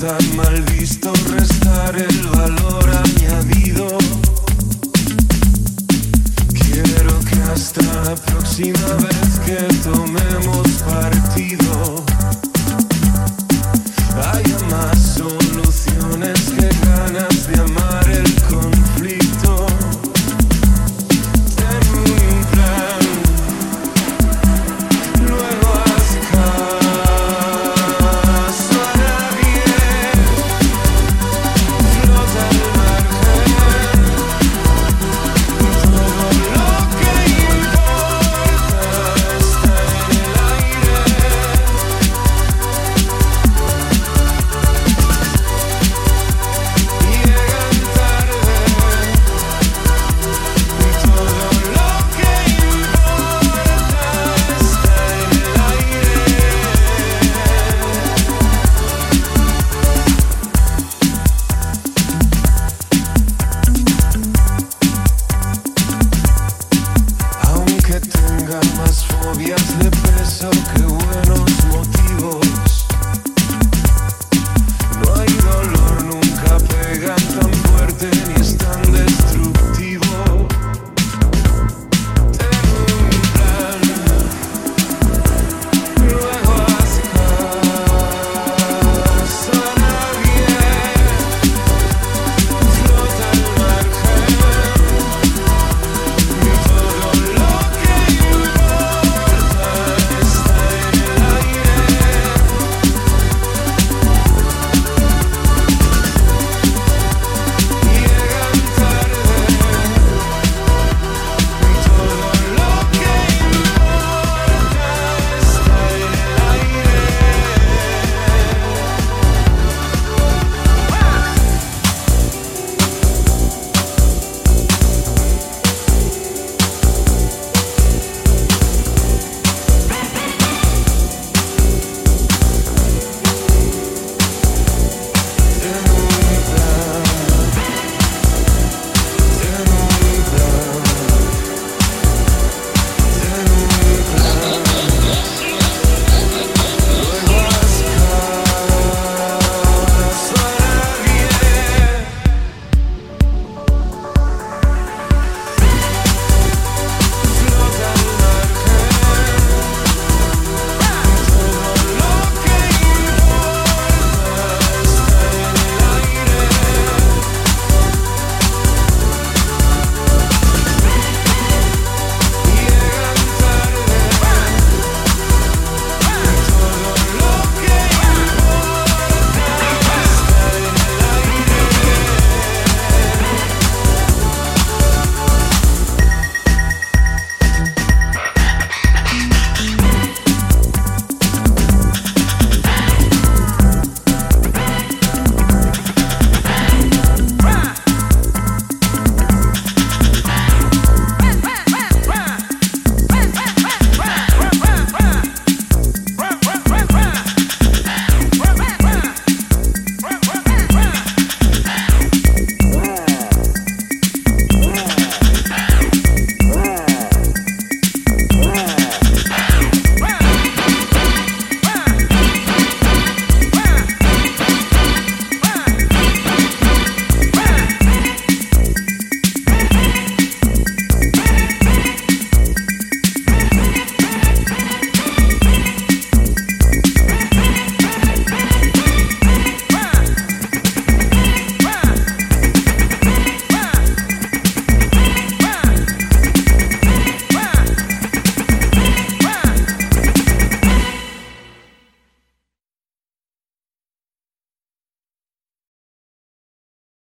tan mal visto restar el valor añadido. Quiero que hasta la próxima vez que tomemos para tenga más fobias de peso, que bueno.